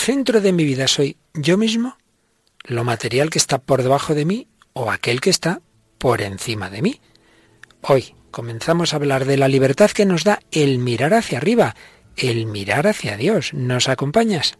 centro de mi vida soy yo mismo, lo material que está por debajo de mí o aquel que está por encima de mí. Hoy comenzamos a hablar de la libertad que nos da el mirar hacia arriba, el mirar hacia Dios. ¿Nos acompañas?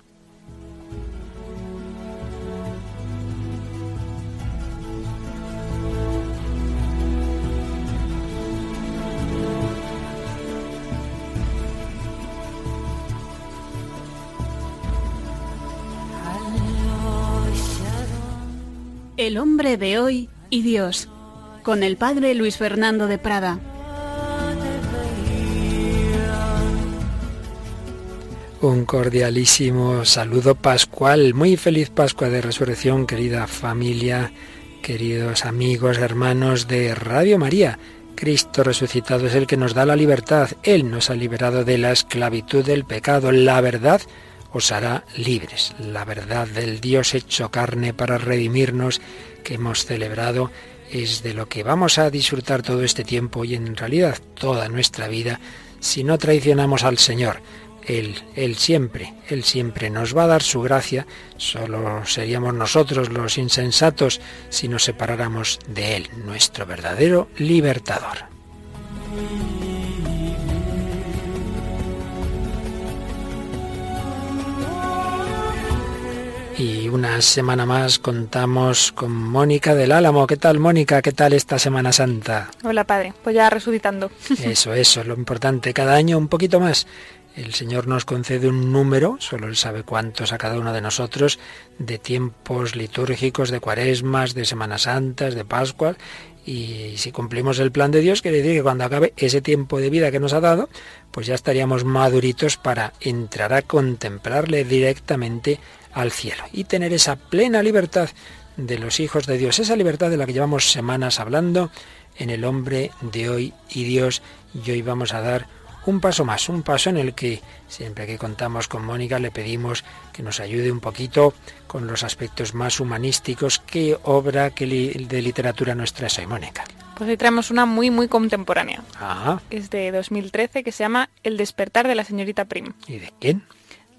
El hombre de hoy y Dios, con el padre Luis Fernando de Prada. Un cordialísimo saludo pascual, muy feliz Pascua de Resurrección, querida familia, queridos amigos, hermanos de Radio María. Cristo resucitado es el que nos da la libertad. Él nos ha liberado de la esclavitud del pecado. La verdad os hará libres. La verdad del Dios hecho carne para redimirnos que hemos celebrado es de lo que vamos a disfrutar todo este tiempo y en realidad toda nuestra vida si no traicionamos al Señor. Él, Él siempre, Él siempre nos va a dar su gracia, solo seríamos nosotros los insensatos si nos separáramos de Él, nuestro verdadero libertador. Y una semana más contamos con Mónica del Álamo. ¿Qué tal, Mónica? ¿Qué tal esta Semana Santa? Hola, padre. Pues ya resucitando. Eso, eso, es lo importante. Cada año un poquito más. El Señor nos concede un número, solo Él sabe cuántos a cada uno de nosotros, de tiempos litúrgicos, de cuaresmas, de Semanas Santas, de Pascua. Y si cumplimos el plan de Dios, quiere decir que cuando acabe ese tiempo de vida que nos ha dado, pues ya estaríamos maduritos para entrar a contemplarle directamente al cielo y tener esa plena libertad de los hijos de Dios, esa libertad de la que llevamos semanas hablando en el hombre de hoy y Dios. Y hoy vamos a dar un paso más, un paso en el que siempre que contamos con Mónica le pedimos que nos ayude un poquito con los aspectos más humanísticos. ¿Qué obra qué de literatura nos trae hoy, Mónica? Pues hoy traemos una muy, muy contemporánea. Ah. Es de 2013 que se llama El despertar de la señorita Prim. ¿Y de quién?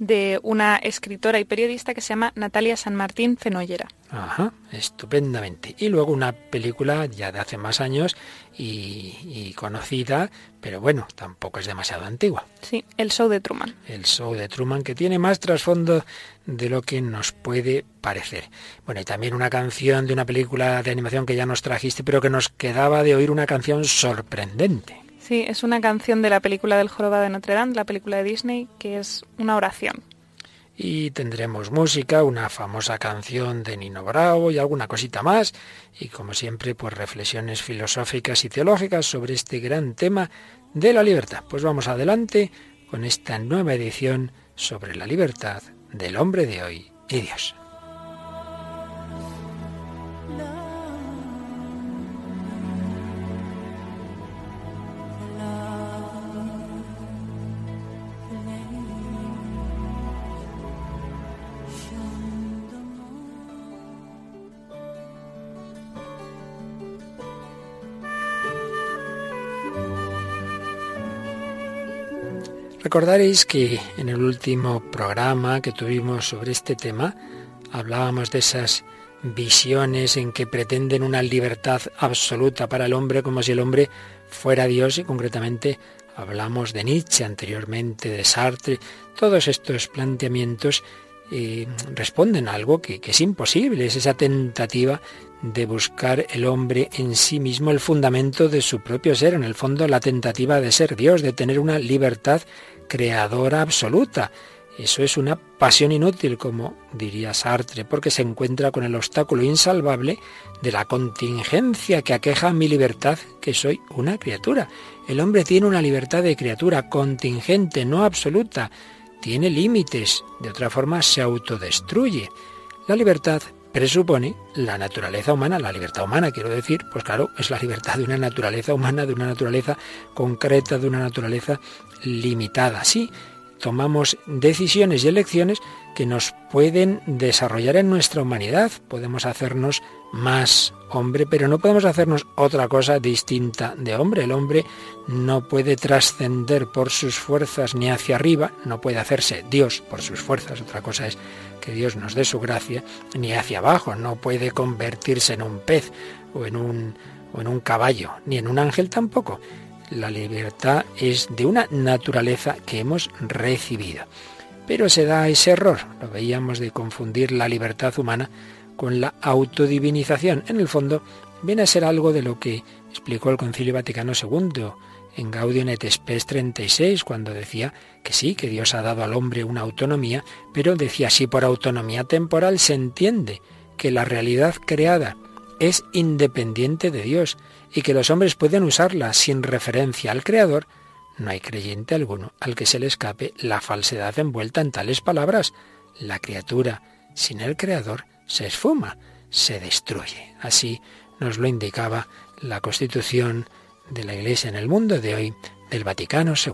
De una escritora y periodista que se llama Natalia San Martín Fenollera. Ajá, estupendamente. Y luego una película ya de hace más años y, conocida, pero bueno, tampoco es demasiado antigua. Sí, El Show de Truman. El Show de Truman, que tiene más trasfondo de lo que nos puede parecer. Bueno, y también una canción de una película de animación que ya nos trajiste, pero que nos quedaba de oír una canción sorprendente. Sí, es una canción de la película del Jorobado de Notre Dame, la película de Disney, que es una oración. Y tendremos música, una famosa canción de Nino Bravo y alguna cosita más. Y como siempre, pues reflexiones filosóficas y teológicas sobre este gran tema de la libertad. Pues vamos adelante con esta nueva edición sobre la libertad del hombre de hoy y Dios. Recordaréis que en el último programa que tuvimos sobre este tema hablábamos de esas visiones en que pretenden una libertad absoluta para el hombre como si el hombre fuera Dios y concretamente hablamos de Nietzsche anteriormente, de Sartre, todos estos planteamientos eh, responden a algo que, que es imposible, es esa tentativa de buscar el hombre en sí mismo el fundamento de su propio ser, en el fondo la tentativa de ser Dios, de tener una libertad creadora absoluta. Eso es una pasión inútil, como diría Sartre, porque se encuentra con el obstáculo insalvable de la contingencia que aqueja mi libertad, que soy una criatura. El hombre tiene una libertad de criatura contingente, no absoluta. Tiene límites, de otra forma se autodestruye. La libertad presupone la naturaleza humana, la libertad humana, quiero decir, pues claro, es la libertad de una naturaleza humana, de una naturaleza concreta, de una naturaleza limitada. Sí, tomamos decisiones y elecciones que nos pueden desarrollar en nuestra humanidad. Podemos hacernos más hombre, pero no podemos hacernos otra cosa distinta de hombre. El hombre no puede trascender por sus fuerzas ni hacia arriba, no puede hacerse Dios por sus fuerzas. Otra cosa es que Dios nos dé su gracia, ni hacia abajo, no puede convertirse en un pez o en un, o en un caballo, ni en un ángel tampoco. La libertad es de una naturaleza que hemos recibido. Pero se da ese error, lo veíamos de confundir la libertad humana con la autodivinización. En el fondo, viene a ser algo de lo que explicó el Concilio Vaticano II en Gaudium et Spes 36, cuando decía que sí, que Dios ha dado al hombre una autonomía, pero decía así por autonomía temporal se entiende que la realidad creada es independiente de Dios y que los hombres pueden usarla sin referencia al Creador, no hay creyente alguno al que se le escape la falsedad envuelta en tales palabras. La criatura sin el Creador se esfuma, se destruye. Así nos lo indicaba la Constitución de la Iglesia en el mundo de hoy del Vaticano II.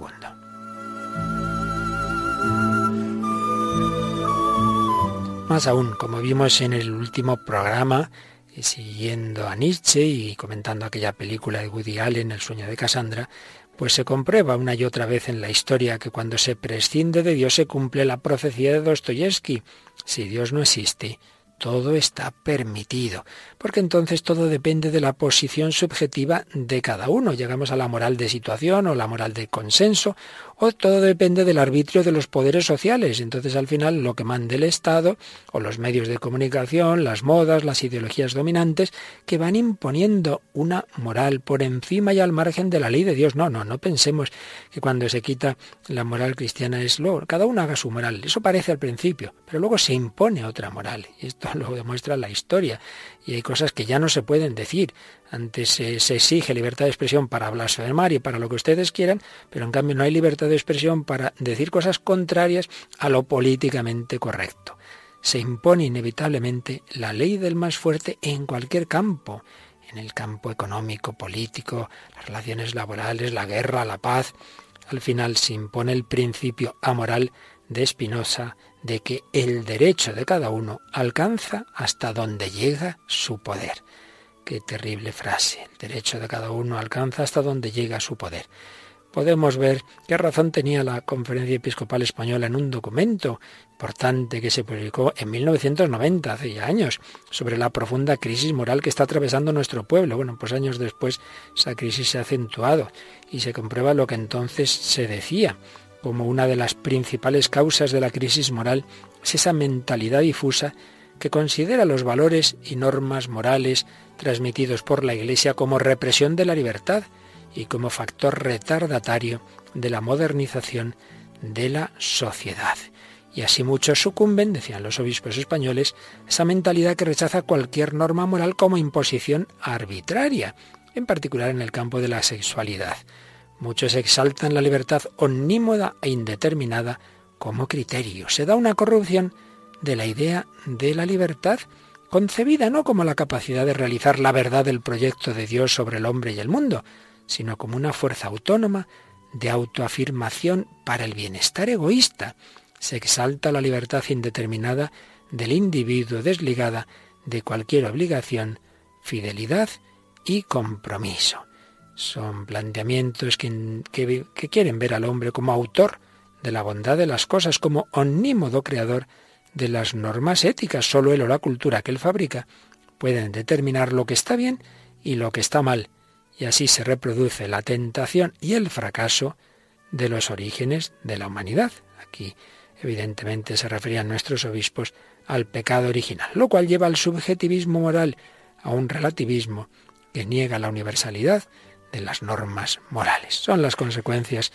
Más aún, como vimos en el último programa, siguiendo a Nietzsche y comentando aquella película de Woody Allen, El sueño de Cassandra, pues se comprueba una y otra vez en la historia que cuando se prescinde de Dios se cumple la profecía de Dostoyevsky. Si Dios no existe, todo está permitido, porque entonces todo depende de la posición subjetiva de cada uno. Llegamos a la moral de situación o la moral de consenso, o todo depende del arbitrio de los poderes sociales. Entonces al final lo que mande el Estado o los medios de comunicación, las modas, las ideologías dominantes, que van imponiendo una moral por encima y al margen de la ley de Dios. No, no, no pensemos que cuando se quita la moral cristiana es lo, cada uno haga su moral. Eso parece al principio, pero luego se impone otra moral. Y esto lo demuestra la historia. Y hay cosas que ya no se pueden decir. Antes se, se, exige libertad de expresión para blasfemar y para lo que ustedes quieran, pero en cambio no hay libertad de expresión para decir cosas contrarias a lo políticamente correcto. Se impone inevitablemente la ley del más fuerte en cualquier campo, en el campo económico, político, las relaciones laborales, la guerra, la paz. Al final se impone el principio amoral de Spinoza de que el derecho de cada uno alcanza hasta donde llega su poder. Qué terrible frase. El derecho de cada uno alcanza hasta donde llega su poder. Podemos ver qué razón tenía la Conferencia Episcopal Española en un documento importante que se publicó en 1990, hace ya años, sobre la profunda crisis moral que está atravesando nuestro pueblo. Bueno, pues años después esa crisis se ha acentuado y se comprueba lo que entonces se decía como una de las principales causas de la crisis moral es esa mentalidad difusa que considera los valores y normas morales transmitidos por la Iglesia como represión de la libertad y como factor retardatario de la modernización de la sociedad. Y así muchos sucumben, decían los obispos españoles, esa mentalidad que rechaza cualquier norma moral como imposición arbitraria, en particular en el campo de la sexualidad. Muchos exaltan la libertad omnímoda e indeterminada como criterio. Se da una corrupción de la idea de la libertad, concebida no como la capacidad de realizar la verdad del proyecto de Dios sobre el hombre y el mundo, sino como una fuerza autónoma de autoafirmación para el bienestar egoísta. Se exalta la libertad indeterminada del individuo desligada de cualquier obligación, fidelidad y compromiso. Son planteamientos que, quieren ver al hombre como autor de la bondad de las cosas, como omnímodo creador de las normas éticas. Solo él o la cultura que él fabrica pueden determinar lo que está bien y lo que está mal. Y así se reproduce la tentación y el fracaso de los orígenes de la humanidad. Aquí evidentemente se referían nuestros obispos al pecado original, lo cual lleva al subjetivismo moral, a un relativismo que niega la universalidad de las normas morales. Son las consecuencias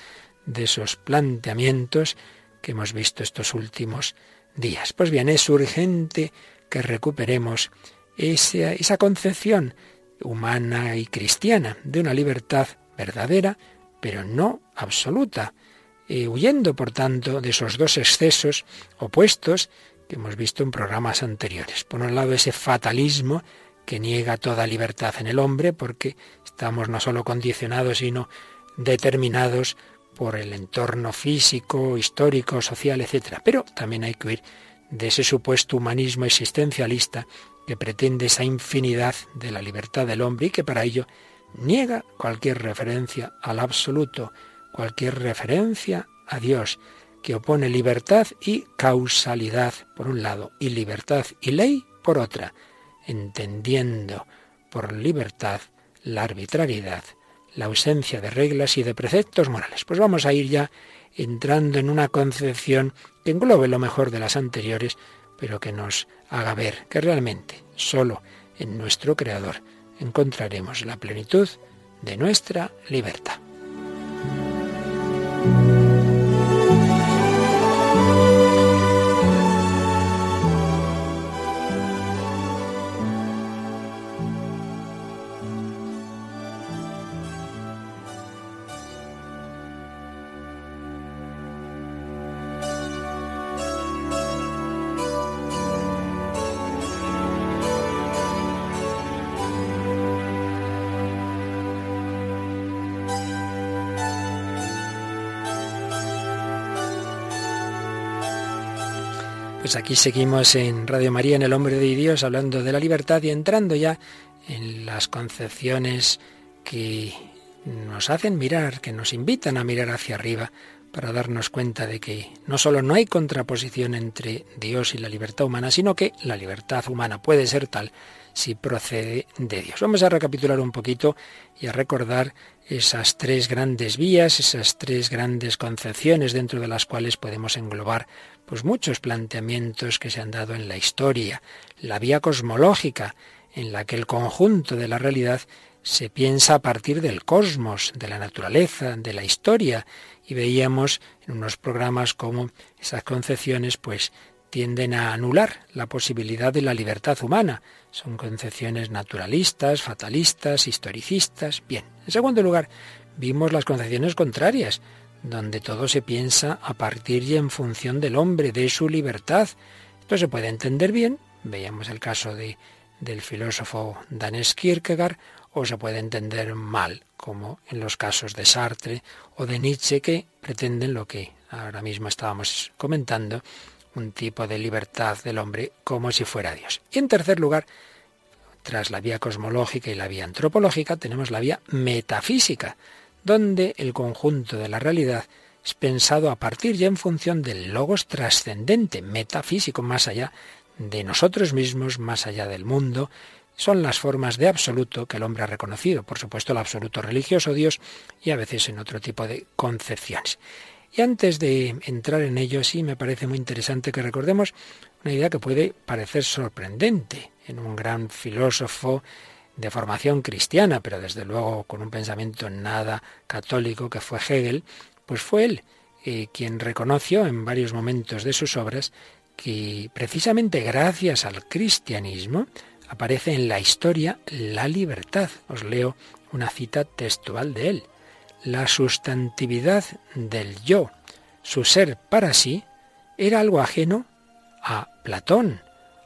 de esos planteamientos que hemos visto estos últimos días. Pues bien, es urgente que recuperemos esa, esa concepción humana y cristiana de una libertad verdadera, pero no absoluta, eh, huyendo, por tanto, de esos dos excesos opuestos que hemos visto en programas anteriores. Por un lado, ese fatalismo que niega toda libertad en el hombre, porque estamos no solo condicionados, sino determinados por el entorno físico, histórico, social, etc. Pero también hay que huir de ese supuesto humanismo existencialista que pretende esa infinidad de la libertad del hombre y que para ello niega cualquier referencia al absoluto, cualquier referencia a Dios, que opone libertad y causalidad por un lado y libertad y ley por otra, entendiendo por libertad la arbitrariedad, la ausencia de reglas y de preceptos morales. Pues vamos a ir ya entrando en una concepción que englobe lo mejor de las anteriores, pero que nos haga ver que realmente solo en nuestro Creador encontraremos la plenitud de nuestra libertad. Pues aquí seguimos en Radio María, en El Hombre de Dios, hablando de la libertad y entrando ya en las concepciones que nos hacen mirar, que nos invitan a mirar hacia arriba para darnos cuenta de que no solo no hay contraposición entre Dios y la libertad humana, sino que la libertad humana puede ser tal si procede de Dios. Vamos a recapitular un poquito y a recordar esas tres grandes vías, esas tres grandes concepciones dentro de las cuales podemos englobar pues muchos planteamientos que se han dado en la historia, la vía cosmológica en la que el conjunto de la realidad se piensa a partir del cosmos, de la naturaleza, de la historia, y veíamos en unos programas como esas concepciones pues tienden a anular la posibilidad de la libertad humana. Son concepciones naturalistas, fatalistas, historicistas. Bien, en segundo lugar, vimos las concepciones contrarias, donde todo se piensa a partir y en función del hombre, de su libertad. Esto se puede entender bien, veíamos el caso de, del filósofo danés Kierkegaard, o se puede entender mal, como en los casos de Sartre o de Nietzsche, que pretenden lo que ahora mismo estábamos comentando, un tipo de libertad del hombre como si fuera Dios. Y en tercer lugar, tras la vía cosmológica y la vía antropológica, tenemos la vía metafísica, donde el conjunto de la realidad es pensado a partir y en función del logos trascendente, metafísico, más allá de nosotros mismos, más allá del mundo, son las formas de absoluto que el hombre ha reconocido, por supuesto el absoluto religioso Dios y a veces en otro tipo de concepciones. Y antes de entrar en ello, sí me parece muy interesante que recordemos una idea que puede parecer sorprendente en un gran filósofo de formación cristiana, pero desde luego con un pensamiento nada católico que fue Hegel, pues fue él eh, quien reconoció en varios momentos de sus obras que precisamente gracias al cristianismo aparece en la historia la libertad. Os leo una cita textual de él. La sustantividad del yo, su ser para sí, era algo ajeno a Platón,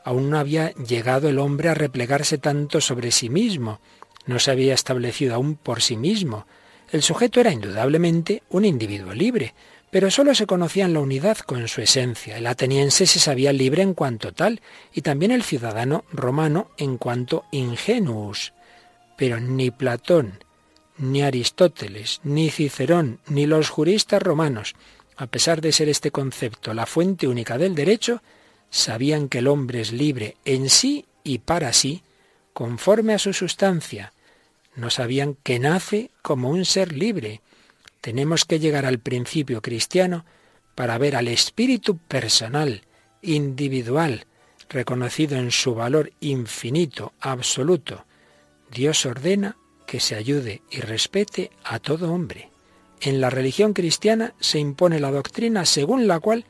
Aún no había llegado el hombre a replegarse tanto sobre sí mismo, no se había establecido aún por sí mismo. El sujeto era indudablemente un individuo libre, pero sólo se conocía en la unidad con su esencia. El ateniense se sabía libre en cuanto tal, y también el ciudadano romano en cuanto ingenuus. Pero ni Platón, ni Aristóteles, ni Cicerón, ni los juristas romanos, a pesar de ser este concepto la fuente única del derecho, sabían que el hombre es libre en sí y para sí, conforme a su sustancia. No sabían que nace como un ser libre. Tenemos que llegar al principio cristiano para ver al espíritu personal, individual, reconocido en su valor infinito, absoluto. Dios ordena que se ayude y respete a todo hombre. En la religión cristiana se impone la doctrina según la cual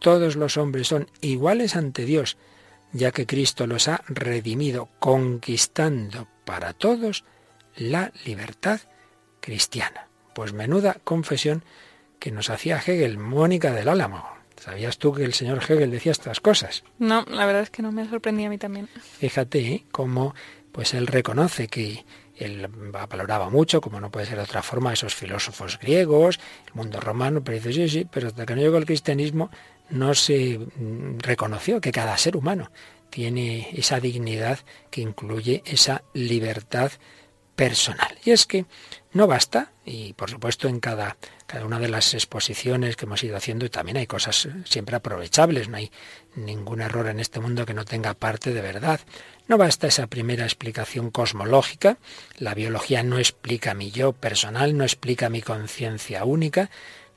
todos los hombres son iguales ante Dios, ya que Cristo los ha redimido, conquistando para todos la libertad cristiana. Pues menuda confesión que nos hacía Hegel, Mónica del Álamo. ¿Sabías tú que el señor Hegel decía estas cosas? No, la verdad es que no me sorprendía a mí también. Fíjate ¿eh? cómo pues él reconoce que él valoraba mucho, como no puede ser de otra forma, esos filósofos griegos, el mundo romano, pero dice, sí, sí, pero hasta que no llegó el cristianismo no se mm, reconoció que cada ser humano tiene esa dignidad que incluye esa libertad personal. Y es que no basta, y por supuesto en cada, cada una de las exposiciones que hemos ido haciendo también hay cosas siempre aprovechables, no hay ningún error en este mundo que no tenga parte de verdad. No basta esa primera explicación cosmológica, la biología no explica mi yo personal, no explica mi conciencia única,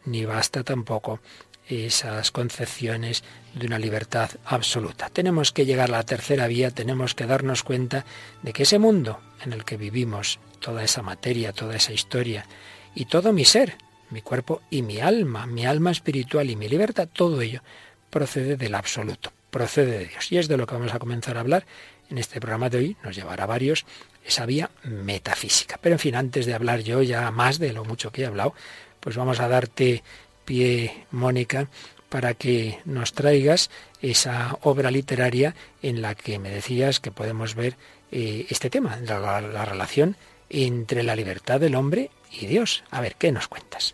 ni basta tampoco esas concepciones de una libertad absoluta. Tenemos que llegar a la tercera vía, tenemos que darnos cuenta de que ese mundo en el que vivimos, toda esa materia, toda esa historia y todo mi ser, mi cuerpo y mi alma, mi alma espiritual y mi libertad, todo ello procede del absoluto, procede de Dios. Y es de lo que vamos a comenzar a hablar en este programa de hoy, nos llevará varios, esa vía metafísica. Pero en fin, antes de hablar yo ya más de lo mucho que he hablado, pues vamos a darte pie, Mónica, para que nos traigas esa obra literaria en la que me decías que podemos ver eh, este tema, la, la relación entre la libertad del hombre y Dios. A ver, ¿qué nos cuentas?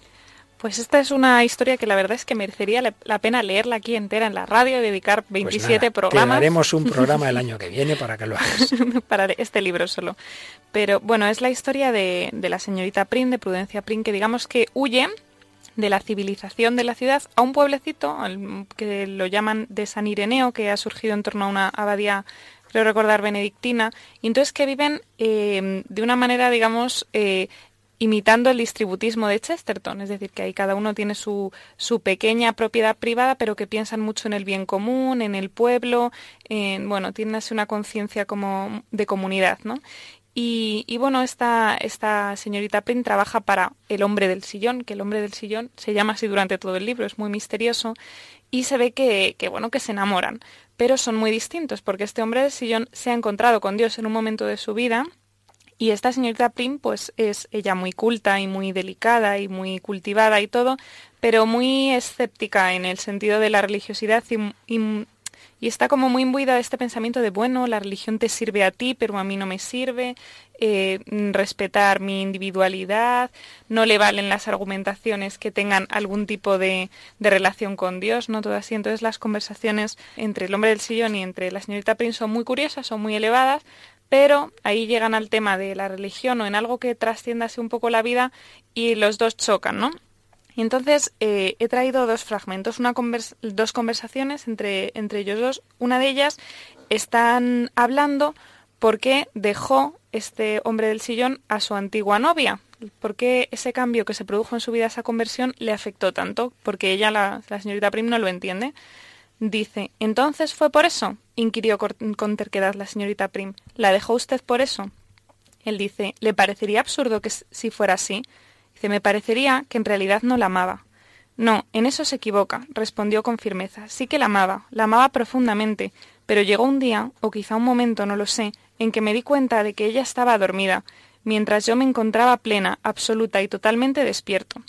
Pues esta es una historia que la verdad es que merecería la pena leerla aquí entera en la radio y dedicar 27 pues programas. Te daremos un programa el año que viene para que lo hagas. para este libro solo. Pero bueno, es la historia de, de la señorita Prim, de Prudencia Prim, que digamos que huye de la civilización de la ciudad a un pueblecito que lo llaman de San Ireneo, que ha surgido en torno a una abadía, creo recordar, benedictina, y entonces que viven eh, de una manera, digamos, eh, imitando el distributismo de Chesterton, es decir, que ahí cada uno tiene su, su pequeña propiedad privada, pero que piensan mucho en el bien común, en el pueblo, en, bueno, tienen así una conciencia como de comunidad, ¿no? Y, bueno, esta, esta señorita Prim trabaja para el hombre del sillón, que el hombre del sillón se llama así durante todo el libro, es muy misterioso, y se ve que, que, bueno, que se enamoran, pero son muy distintos, porque este hombre del sillón se ha encontrado con Dios en un momento de su vida, y esta señorita Prim, pues es ella muy culta y muy delicada y muy cultivada y todo, pero muy escéptica en el sentido de la religiosidad y, y y está como muy imbuida de este pensamiento de, bueno, la religión te sirve a ti, pero a mí no me sirve, eh, respetar mi individualidad, no le valen las argumentaciones que tengan algún tipo de, de, relación con Dios, ¿no? Todo así. Entonces las conversaciones entre el hombre del sillón y entre la señorita Prince son muy curiosas, son muy elevadas, pero ahí llegan al tema de la religión o en algo que trasciendase un poco la vida y los dos chocan, ¿no? Y entonces eh, he traído dos fragmentos, dos conversaciones entre, entre ellos dos. Una de ellas están hablando por qué dejó este hombre del sillón a su antigua novia. ¿Por qué ese cambio que se produjo en su vida, esa conversión, le afectó tanto? Porque ella, la, la señorita Prim, no lo entiende. Dice, ¿entonces fue por eso? inquirió con terquedad la señorita Prim. ¿La dejó usted por eso? Él dice, ¿le parecería absurdo que si fuera así? Dice, me parecería que en realidad no la amaba. No, en eso se equivoca, respondió con firmeza. Sí que la amaba, la amaba profundamente, pero llegó un día, o quizá un momento, no lo sé, en que me di cuenta de que ella estaba dormida, mientras yo me encontraba plena, absoluta y totalmente despierto.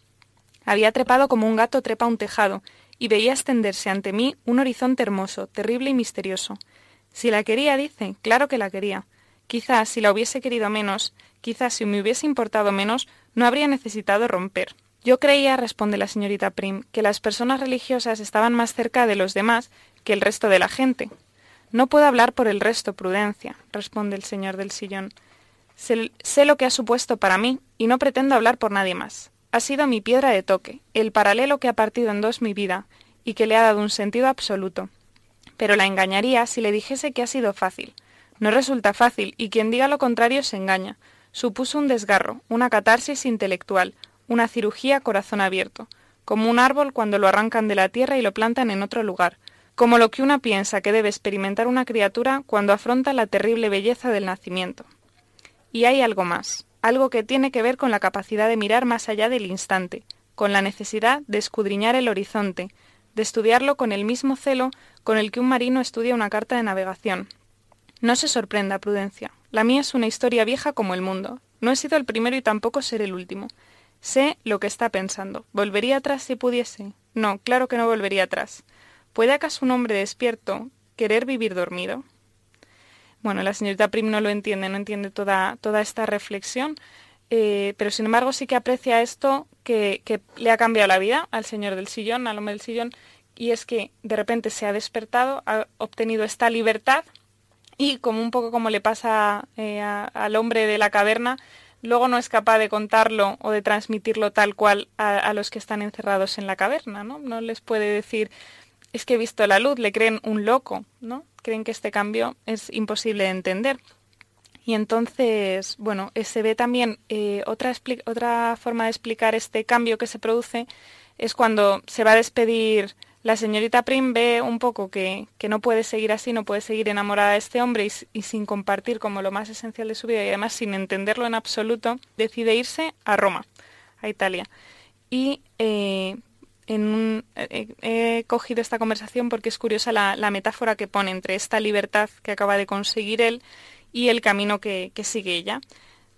Había trepado como un gato trepa un tejado, y veía extenderse ante mí un horizonte hermoso, terrible y misterioso. Si la quería, dice, claro que la quería. Quizás si la hubiese querido menos, quizás si me hubiese importado menos, no habría necesitado romper. Yo creía, responde la señorita Prim, que las personas religiosas estaban más cerca de los demás que el resto de la gente. No puedo hablar por el resto, Prudencia, responde el señor del sillón. Sé, sé, lo que ha supuesto para mí y no pretendo hablar por nadie más. Ha sido mi piedra de toque, el paralelo que ha partido en dos mi vida y que le ha dado un sentido absoluto. Pero la engañaría si le dijese que ha sido fácil. No resulta fácil y quien diga lo contrario se engaña, supuso un desgarro, una catarsis intelectual, una cirugía corazón abierto, como un árbol cuando lo arrancan de la tierra y lo plantan en otro lugar, como lo que una piensa que debe experimentar una criatura cuando afronta la terrible belleza del nacimiento. Y hay algo más, algo que tiene que ver con la capacidad de mirar más allá del instante, con la necesidad de escudriñar el horizonte, de estudiarlo con el mismo celo con el que un marino estudia una carta de navegación. No se sorprenda, Prudencia. La mía es una historia vieja como el mundo. No he sido el primero y tampoco seré el último. Sé lo que está pensando. ¿Volvería atrás si pudiese? No, claro que no volvería atrás. ¿Puede acaso un hombre despierto querer vivir dormido? Bueno, la señorita Prim no lo entiende, no entiende toda, toda esta reflexión, eh, pero sin embargo sí que aprecia esto que, que, le ha cambiado la vida al señor del sillón, al hombre del sillón, y es que de repente se ha despertado, ha obtenido esta libertad y como un poco como le pasa eh, al hombre de la caverna, luego no es capaz de contarlo o de transmitirlo tal cual a, a, los que están encerrados en la caverna, ¿no? No les puede decir, es que he visto la luz, le creen un loco, ¿no? Creen que este cambio es imposible de entender. Y entonces, bueno, eh, se ve también eh, otra, otra forma de explicar este cambio que se produce es cuando se va a despedir la señorita Prim ve un poco que, que, no puede seguir así, no puede seguir enamorada de este hombre y, sin compartir como lo más esencial de su vida y además sin entenderlo en absoluto, decide irse a Roma, a Italia. Y eh, un, eh, he cogido esta conversación porque es curiosa la, la, metáfora que pone entre esta libertad que acaba de conseguir él y el camino que, que sigue ella.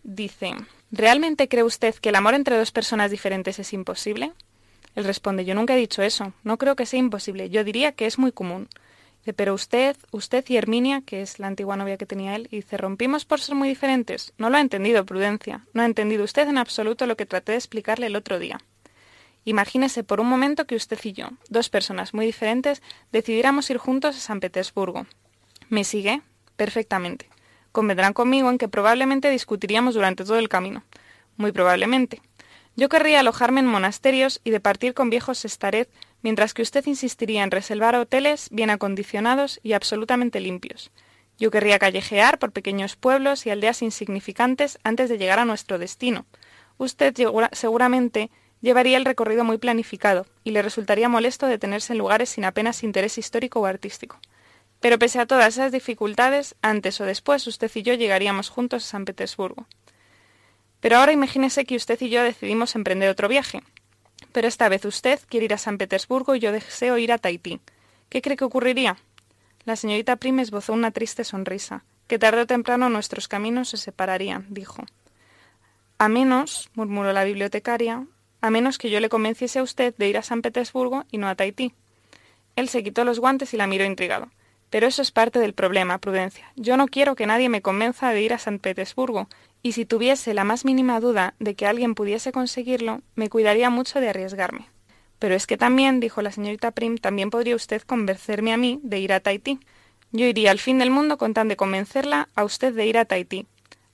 Dice, ¿realmente cree usted que el amor entre dos personas diferentes es imposible? Él responde, yo nunca he dicho eso, no creo que sea imposible, yo diría que es muy común. Pero usted, usted y Herminia, que es la antigua novia que tenía él, dice, rompimos por ser muy diferentes. No lo ha entendido, Prudencia. No ha entendido usted en absoluto lo que traté de explicarle el otro día. Imagínese por un momento que usted y yo, dos personas muy diferentes, decidiéramos ir juntos a San Petersburgo. ¿Me sigue? Perfectamente. Convendrán conmigo en que probablemente discutiríamos durante todo el camino. Muy probablemente. Yo querría alojarme en monasterios y departir con viejos estared, mientras que usted insistiría en reservar hoteles bien acondicionados y absolutamente limpios. Yo querría callejear por pequeños pueblos y aldeas insignificantes antes de llegar a nuestro destino. Usted seguramente llevaría el recorrido muy planificado y le resultaría molesto detenerse en lugares sin apenas interés histórico o artístico. Pero pese a todas esas dificultades, antes o después usted y yo llegaríamos juntos a San Petersburgo. Pero ahora imagínese que usted y yo decidimos emprender otro viaje. Pero esta vez usted quiere ir a San Petersburgo y yo deseo ir a Tahití. ¿Qué cree que ocurriría? La señorita Prim esbozó una triste sonrisa, que tarde o temprano nuestros caminos se separarían, dijo. A menos, murmuró la bibliotecaria, a menos que yo le convenciese a usted de ir a San Petersburgo y no a Tahití. Él se quitó los guantes y la miró intrigado. Pero eso es parte del problema, Prudencia. Yo no quiero que nadie me convenza de ir a San Petersburgo, y si tuviese la más mínima duda de que alguien pudiese conseguirlo, me cuidaría mucho de arriesgarme. Pero es que también, dijo la señorita Prim, también podría usted convencerme a mí de ir a Tahití. Yo iría al fin del mundo con tan de convencerla a usted de ir a Tahití.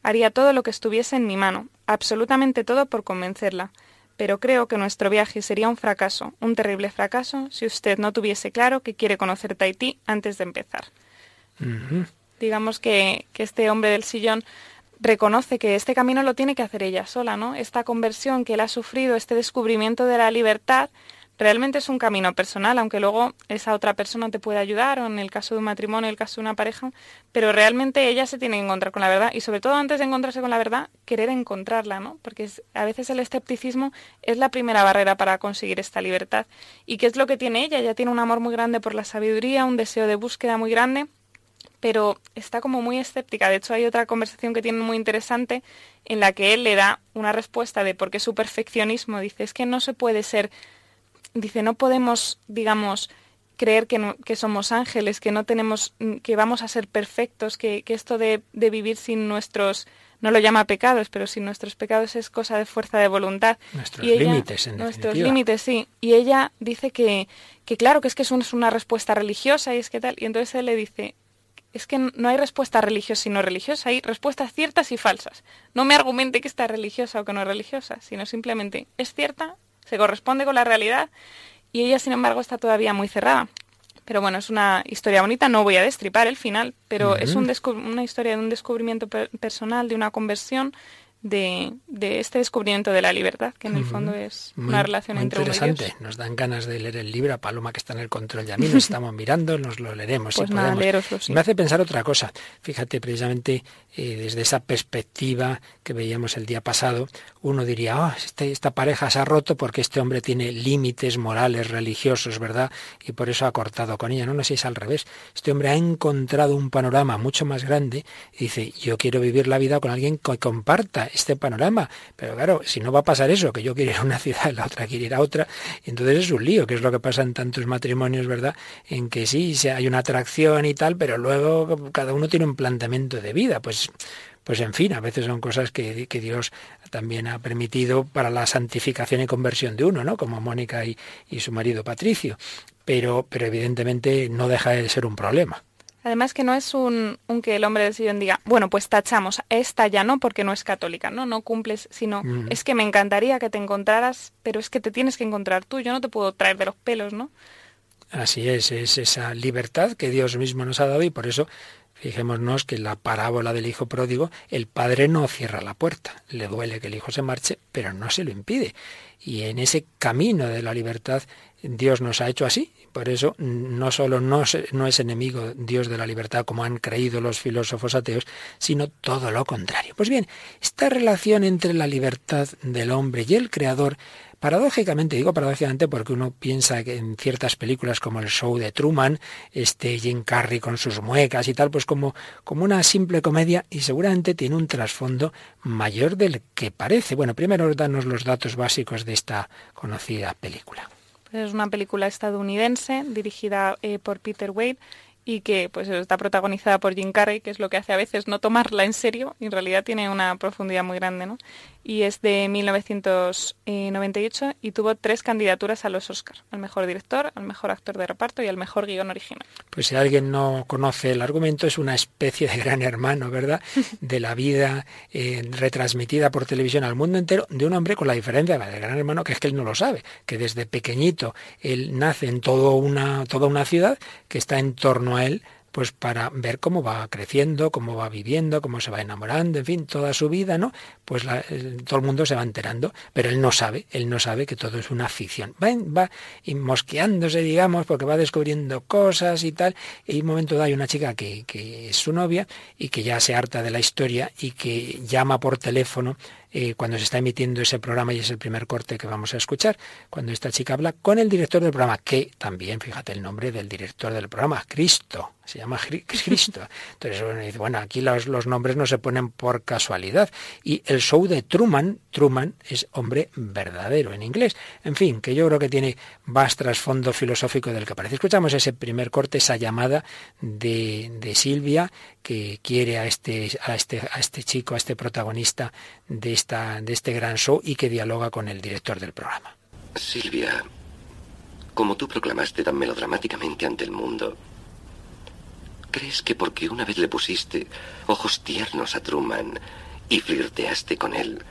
Haría todo lo que estuviese en mi mano, absolutamente todo por convencerla. Pero creo que nuestro viaje sería un fracaso, un terrible fracaso, si usted no tuviese claro que quiere conocer Tahití antes de empezar. Uh -huh. Digamos que, que este hombre del sillón reconoce que este camino lo tiene que hacer ella sola, ¿no? Esta conversión que él ha sufrido, este descubrimiento de la libertad, realmente es un camino personal, aunque luego esa otra persona te puede ayudar, o en el caso de un matrimonio, en el caso de una pareja, pero realmente ella se tiene que encontrar con la verdad y sobre todo antes de encontrarse con la verdad, querer encontrarla, ¿no? Porque a veces el escepticismo es la primera barrera para conseguir esta libertad. ¿Y qué es lo que tiene ella? Ella tiene un amor muy grande por la sabiduría, un deseo de búsqueda muy grande pero está como muy escéptica. De hecho, hay otra conversación que tiene muy interesante en la que él le da una respuesta de por qué su perfeccionismo. Dice, es que no se puede ser, dice, no podemos, digamos, creer que, no, que somos ángeles, que no tenemos, que vamos a ser perfectos, que, que esto de, de, vivir sin nuestros, no lo llama pecados, pero sin nuestros pecados es cosa de fuerza de voluntad. Nuestros límites, en Nuestros límites, sí. Y ella dice que, que claro, que es que es una respuesta religiosa y es que tal. Y entonces él le dice, es que no hay respuesta religiosa y no religiosa, hay respuestas ciertas y falsas. No me argumente que está religiosa o que no es religiosa, sino simplemente es cierta, se corresponde con la realidad y ella, sin embargo, está todavía muy cerrada. Pero bueno, es una historia bonita, no voy a destripar el final, pero uh -huh. es un una historia de un descubrimiento per personal, de una conversión de, de, este descubrimiento de la libertad, que en el fondo es muy, una relación entre interesante. y. Nos dan ganas de leer el libro a Paloma, que está en el control ya. A mí nos estamos mirando, nos lo leeremos. Pues si nada, podemos. sí. Me hace pensar otra cosa. Fíjate, precisamente eh, desde esa perspectiva que veíamos el día pasado, uno diría, oh, este, esta pareja se ha roto porque este hombre tiene límites morales, religiosos, ¿verdad? Y por eso ha cortado con ella. No, no sé si es al revés. Este hombre ha encontrado un panorama mucho más grande y dice, yo quiero vivir la vida con alguien que comparta este panorama. Pero claro, si no va a pasar eso, que yo quiero ir a una ciudad y la otra quiere ir a otra, entonces es un lío, que es lo que pasa en tantos matrimonios, ¿verdad? En que sí, hay una atracción y tal, pero luego cada uno tiene un planteamiento de vida. Pues pues en fin, a veces son cosas que, Dios también ha permitido para la santificación y conversión de uno, ¿no? Como Mónica y, su marido Patricio. Pero, pero evidentemente no deja de ser un problema. Además que no es un, que el hombre del sillón diga, bueno, pues tachamos, esta ya no porque no es católica, no, no cumples, sino es que me encantaría que te encontraras, pero es que te tienes que encontrar tú, yo no te puedo traer de los pelos, ¿no? Así es, es esa libertad que Dios mismo nos ha dado y por eso Fijémonos que la parábola del hijo pródigo, el padre no cierra la puerta. Le duele que el hijo se marche, pero no se lo impide. Y en ese camino de la libertad, Dios nos ha hecho así. Por eso no solo no, es enemigo Dios de la libertad, como han creído los filósofos ateos, sino todo lo contrario. Pues bien, esta relación entre la libertad del hombre y el Creador Paradójicamente, digo paradójicamente porque uno piensa que en ciertas películas como el show de Truman, este Jim Carrey con sus muecas y tal, pues como, como una simple comedia y seguramente tiene un trasfondo mayor del que parece. Bueno, primero danos los datos básicos de esta conocida película. Es una película estadounidense dirigida eh, por Peter Wade y que pues está protagonizada por Jim Carrey, que es lo que hace a veces no tomarla en serio y en realidad tiene una profundidad muy grande, ¿no? Y es de 1998 y tuvo tres candidaturas a los Oscars, al mejor director, al mejor actor de reparto y al mejor guion original. Pues si alguien no conoce el argumento, es una especie de gran hermano, ¿verdad? De la vida eh, retransmitida por televisión al mundo entero de un hombre con la diferencia del gran hermano que es que él no lo sabe, que desde pequeñito él nace en todo una, toda una ciudad que está en torno a él pues para ver cómo va creciendo, cómo va viviendo, cómo se va enamorando, en fin, toda su vida, ¿no? Pues todo el mundo se va enterando, pero él no sabe, él no sabe que todo es una ficción. Va, va mosqueándose, digamos, porque va descubriendo cosas y tal, y un momento da hay una chica que, que es su novia y que ya se harta de la historia y que llama por teléfono eh, cuando se está emitiendo ese programa y es el primer corte que vamos a escuchar, cuando esta chica habla con el director del programa, que también, fíjate el nombre del director del programa, Cristo, se llama Cristo. Entonces, bueno, aquí los, los, nombres no se ponen por casualidad. Y el show de Truman, Truman es hombre verdadero en inglés. En fin, que yo creo que tiene más trasfondo filosófico del que parece. Escuchamos ese primer corte, esa llamada de, de Silvia, que quiere a este, a este, a este chico, a este protagonista de, esta, de este gran show y que dialoga con el director del programa. Silvia, como tú proclamaste tan melodramáticamente ante el mundo, ¿crees que porque una vez le pusiste ojos tiernos a Truman y flirteaste con él,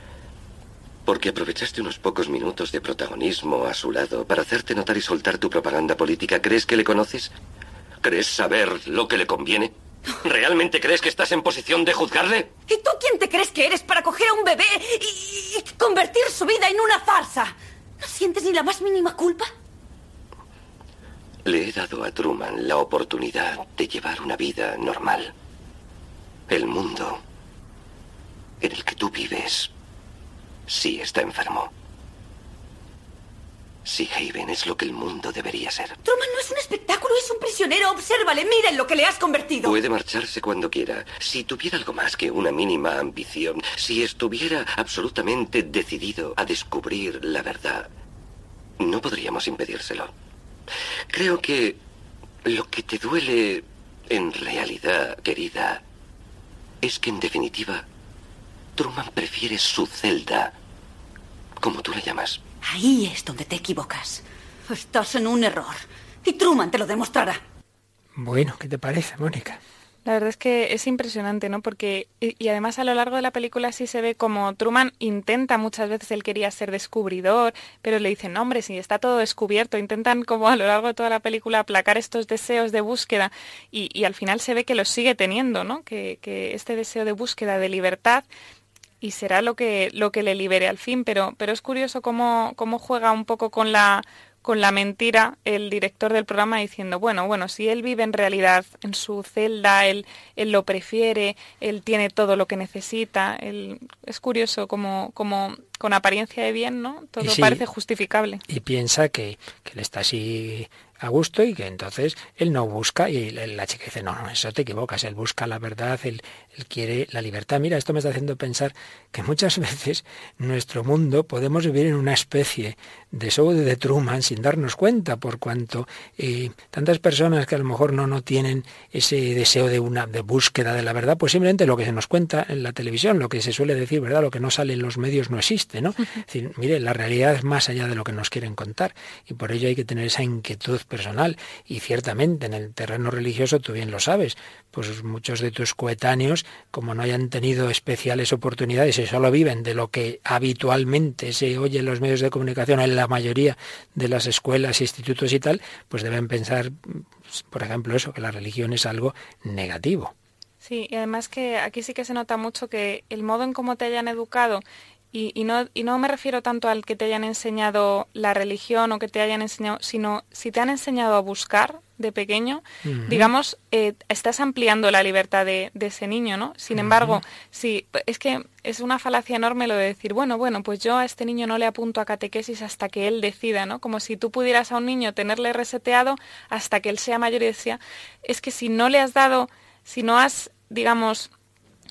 porque aprovechaste unos pocos minutos de protagonismo a su lado para hacerte notar y soltar tu propaganda política, ¿crees que le conoces? ¿Crees saber lo que le conviene? ¿Realmente crees que estás en posición de juzgarle? ¿Y tú quién te crees que eres para coger a un bebé y, convertir su vida en una farsa? ¿No sientes ni la más mínima culpa? Le he dado a Truman la oportunidad de llevar una vida normal. El mundo en el que tú vives sí está enfermo. Si Haven es lo que el mundo debería ser. Truman no es un espectáculo, es un prisionero. Obsérvale, mira en lo que le has convertido. Puede marcharse cuando quiera. Si tuviera algo más que una mínima ambición, si estuviera absolutamente decidido a descubrir la verdad, no podríamos impedírselo. Creo que lo que te duele en realidad, querida, es que en definitiva, Truman prefiere su celda, como tú la llamas. Ahí es donde te equivocas. Estás en un error. Y Truman te lo demostrará. Bueno, ¿qué te parece, Mónica? La verdad es que es impresionante, ¿no? Porque, y, además a lo largo de la película sí se ve como Truman intenta muchas veces, él quería ser descubridor, pero le dicen, no, hombre, si está todo descubierto, intentan como a lo largo de toda la película aplacar estos deseos de búsqueda y, al final se ve que los sigue teniendo, ¿no? Que, que este deseo de búsqueda, de libertad, y será lo que, lo que le libere al fin, pero, pero es curioso cómo, cómo juega un poco con la, con la mentira el director del programa diciendo, bueno, bueno, si él vive en realidad en su celda, él, él lo prefiere, él tiene todo lo que necesita, él, es curioso como, como con apariencia de bien, ¿no? Todo parece justificable. Y piensa que, que él está así a gusto y que entonces él no busca y la chica dice, no, no, eso te equivocas, él busca la verdad, él, él quiere la libertad. Mira, esto me está haciendo pensar que muchas veces nuestro mundo podemos vivir en una especie de show de Truman sin darnos cuenta, por cuanto eh, tantas personas que a lo mejor no, no tienen ese deseo de una de búsqueda de la verdad, pues simplemente lo que se nos cuenta en la televisión, lo que se suele decir, ¿verdad? Lo que no sale en los medios no existe, ¿no? Es decir, mire, la realidad es más allá de lo que nos quieren contar y por ello hay que tener esa inquietud personal y ciertamente en el terreno religioso tú bien lo sabes, pues muchos de tus coetáneos, como no hayan tenido especiales oportunidades y solo viven de lo que habitualmente se oye en los medios de comunicación en la mayoría de las escuelas, institutos y tal, pues deben pensar, por ejemplo, eso, que la religión es algo negativo. Sí, y además que aquí sí que se nota mucho que el modo en cómo te hayan educado y, no, y no me refiero tanto al que te hayan enseñado la religión o que te hayan enseñado, sino si te han enseñado a buscar de pequeño, digamos, eh, estás ampliando la libertad de, ese niño, ¿no? Sin embargo, sí, es que es una falacia enorme lo de decir, bueno, bueno, pues yo a este niño no le apunto a catequesis hasta que él decida, ¿no? Como si tú pudieras a un niño tenerle reseteado hasta que él sea mayor y decía, es que si no le has dado, si no has, digamos,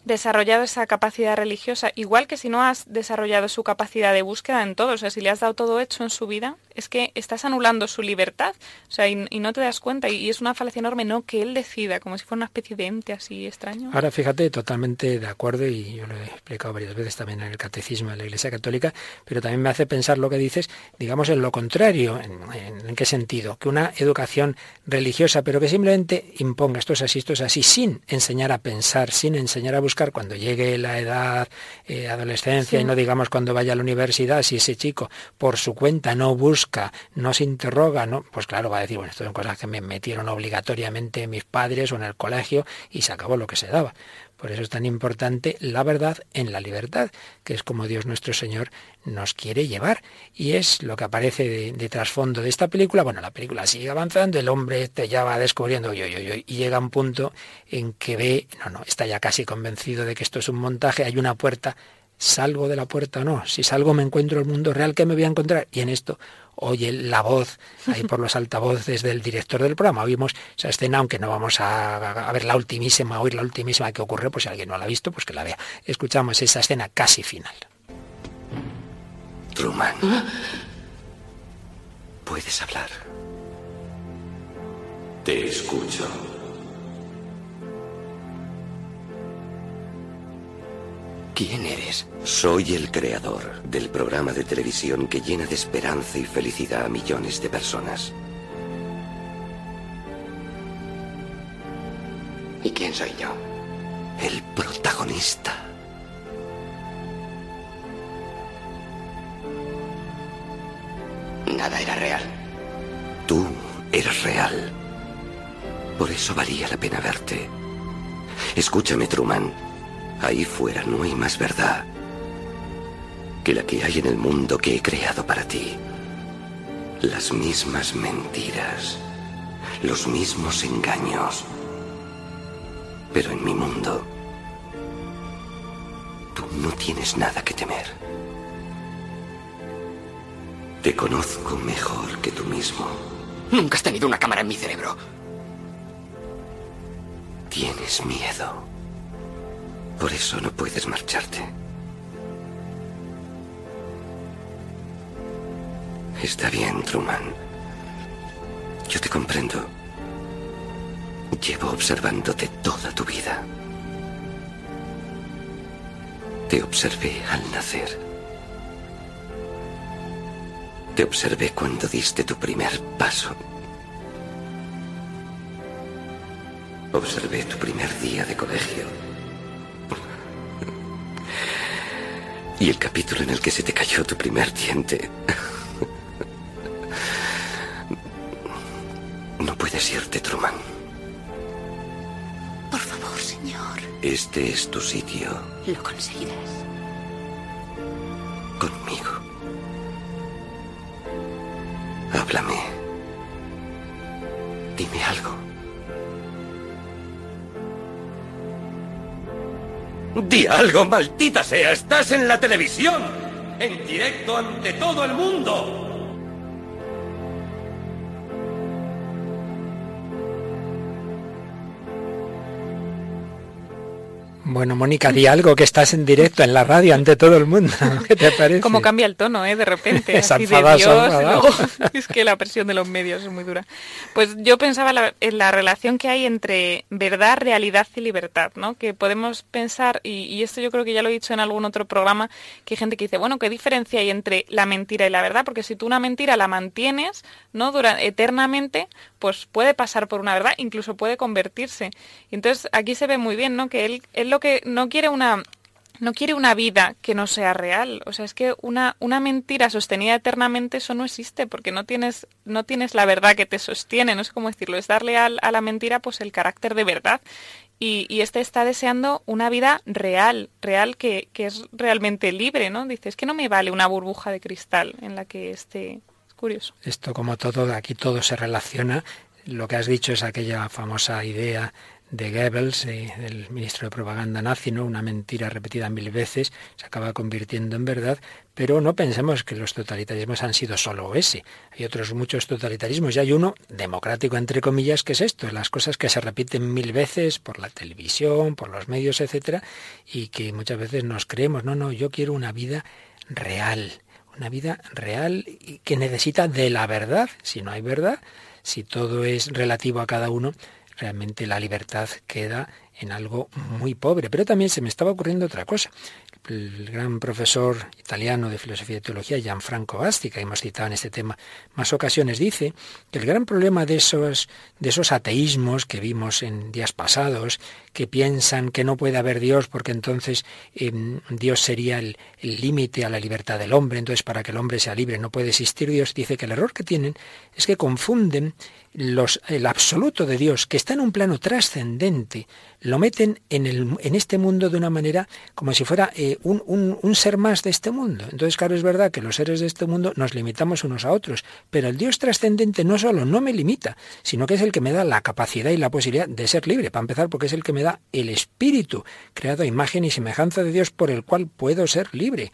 desarrollado esa capacidad religiosa, igual que si no has desarrollado su capacidad de búsqueda en todo, o sea, si le has dado todo hecho en su vida, es que estás anulando su libertad, o sea, y, no te das cuenta, y, es una falacia enorme, no que él decida, como si fuera una especie de ente así extraño. Ahora fíjate, totalmente de acuerdo, y yo lo he explicado varias veces también en el catecismo de la Iglesia Católica, pero también me hace pensar lo que dices, digamos, en lo contrario, en, en qué sentido, que una educación religiosa, pero que simplemente imponga esto es así, esto es así, sin enseñar a pensar, sin enseñar a buscar, cuando llegue la edad, eh, adolescencia, y no digamos cuando vaya a la universidad, si ese chico por su cuenta no busca, no se interroga, no, pues claro, va a decir, bueno, esto son cosas que me metieron obligatoriamente mis padres o en el colegio y se acabó lo que se daba. Por eso es tan importante la verdad en la libertad, que es como Dios nuestro Señor nos quiere llevar. Y es lo que aparece de, trasfondo de esta película. Bueno, la película sigue avanzando, el hombre te ya va descubriendo y llega un punto en que ve, no, no, está ya casi convencido de que esto es un montaje, hay una puerta, salgo de la puerta o no, si salgo me encuentro el mundo real que me voy a encontrar. Y en esto oye la voz ahí por los altavoces del director del programa. Oímos esa escena, aunque no vamos a, ver la ultimísima, a oír la ultimísima que ocurre, pues si alguien no la ha visto, pues que la vea. Escuchamos esa escena casi final. Truman, puedes hablar. Te escucho. ¿Quién eres? Soy el creador del programa de televisión que llena de esperanza y felicidad a millones de personas. ¿Y quién soy yo? El protagonista. Nada era real. Tú eres real. Por eso valía la pena verte. Escúchame, Truman. Ahí fuera no hay más verdad que la que hay en el mundo que he creado para ti. Las mismas mentiras, los mismos engaños. Pero en mi mundo, tú no tienes nada que temer. Te conozco mejor que tú mismo. Nunca has tenido una cámara en mi cerebro. Tienes miedo. Por eso no puedes marcharte. Está bien, Truman. Yo te comprendo. Llevo observándote toda tu vida. Te observé al nacer. Te observé cuando diste tu primer paso. Observé tu primer día de colegio. Y el capítulo en el que se te cayó tu primer diente. No puedes irte, Truman. Por favor, señor. Este es tu sitio. Lo conseguirás. Conmigo. Háblame. Dime algo. Di algo, maldita sea. Estás en la televisión. En directo ante todo el mundo. Bueno, Mónica, di algo que estás en directo en la radio ante todo el mundo. ¿Qué te parece? Como cambia el tono, ¿eh? De repente. Es así de enfadado, Dios, enfadado. luego- es que la presión de los medios es muy dura. Pues yo pensaba la- en la relación que hay entre verdad, realidad y libertad, ¿no? Que podemos pensar, y, y esto yo creo que ya lo he dicho en algún otro programa, que hay gente que dice, bueno, ¿qué diferencia hay entre la mentira y la verdad? Porque si tú una mentira la mantienes, ¿no? Dura, eternamente, pues puede pasar por una verdad, incluso puede convertirse. Entonces aquí se ve muy bien, ¿no? Que él, él lo que no quiere una no quiere una vida que no sea real. O sea, es que una, una mentira sostenida eternamente, eso no existe, porque no tienes, no tienes la verdad que te sostiene, no sé cómo decirlo, es darle al- a, la mentira pues el carácter de verdad. Y, y este está deseando una vida real, real que, que es realmente libre, ¿no? Dice, es que no me vale una burbuja de cristal en la que esté... Es curioso. Esto como todo, aquí todo se relaciona. Lo que has dicho es aquella famosa idea de Goebbels, eh, del ministro de propaganda nazi, ¿no? Una mentira repetida mil veces se acaba convirtiendo en verdad, pero no pensemos que los totalitarismos han sido solo ese. Hay otros muchos totalitarismos y hay uno democrático entre comillas que es esto, las cosas que se repiten mil veces por la televisión, por los medios, etcétera, y que muchas veces nos creemos, no, no, yo quiero una vida real, una vida real que necesita de la verdad. Si no hay verdad, si todo es relativo a cada uno, realmente la libertad queda en algo muy pobre. Pero también se me estaba ocurriendo otra cosa. El gran profesor italiano de filosofía y teología, Gianfranco Basti, que hemos citado en este tema más ocasiones, dice que el gran problema de esos, de esos ateísmos que vimos en días pasados, que piensan que no puede haber Dios porque entonces eh, Dios sería el el límite a la libertad del hombre, entonces para que el hombre sea libre no puede existir Dios, dice que el error que tienen es que confunden los, el absoluto de Dios, que está en un plano trascendente, lo meten en, el, en este mundo de una manera como si fuera eh, un, un, ser más de este mundo. Entonces, claro, es verdad que los seres de este mundo nos limitamos unos a otros, pero el Dios trascendente no solo no me limita, sino que es el que me da la capacidad y la posibilidad de ser libre, para empezar, porque es el que me da el espíritu, creado a imagen y semejanza de Dios, por el cual puedo ser libre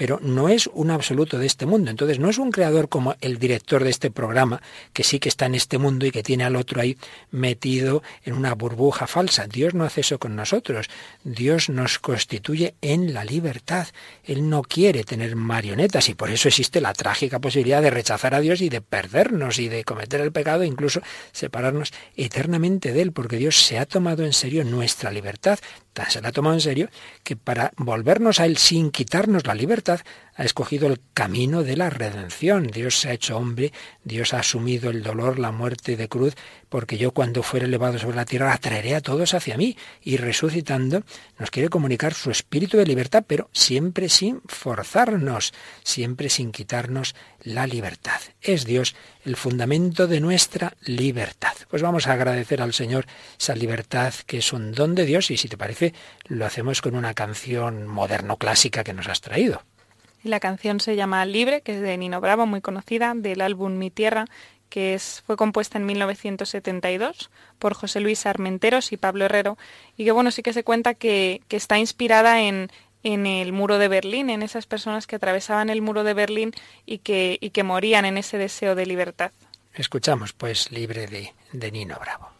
pero no es un absoluto de este mundo. Entonces no es un creador como el director de este programa, que sí que está en este mundo y que tiene al otro ahí metido en una burbuja falsa. Dios no hace eso con nosotros. Dios nos constituye en la libertad. Él no quiere tener marionetas y por eso existe la trágica posibilidad de rechazar a Dios y de perdernos y de cometer el pecado e incluso separarnos eternamente de Él, porque Dios se ha tomado en serio nuestra libertad. Tan se la ha tomado en serio que para volvernos a Él sin quitarnos la libertad, ha escogido el camino de la redención. Dios se ha hecho hombre, Dios ha asumido el dolor, la muerte de cruz, porque yo cuando fuere elevado sobre la tierra atraeré a todos hacia mí. Y resucitando nos quiere comunicar su espíritu de libertad, pero siempre sin forzarnos, siempre sin quitarnos la libertad. Es Dios el fundamento de nuestra libertad. Pues vamos a agradecer al Señor esa libertad que es un don de Dios y si te parece lo hacemos con una canción moderno clásica que nos has traído. La canción se llama Libre, que es de Nino Bravo, muy conocida, del álbum Mi Tierra, que es, fue compuesta en 1972 por José Luis Armenteros y Pablo Herrero, y que bueno, sí que se cuenta que, que está inspirada en, en el muro de Berlín, en esas personas que atravesaban el muro de Berlín y que, y que morían en ese deseo de libertad. Escuchamos pues Libre de, de Nino Bravo.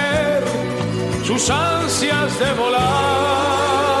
sus ansias de volar.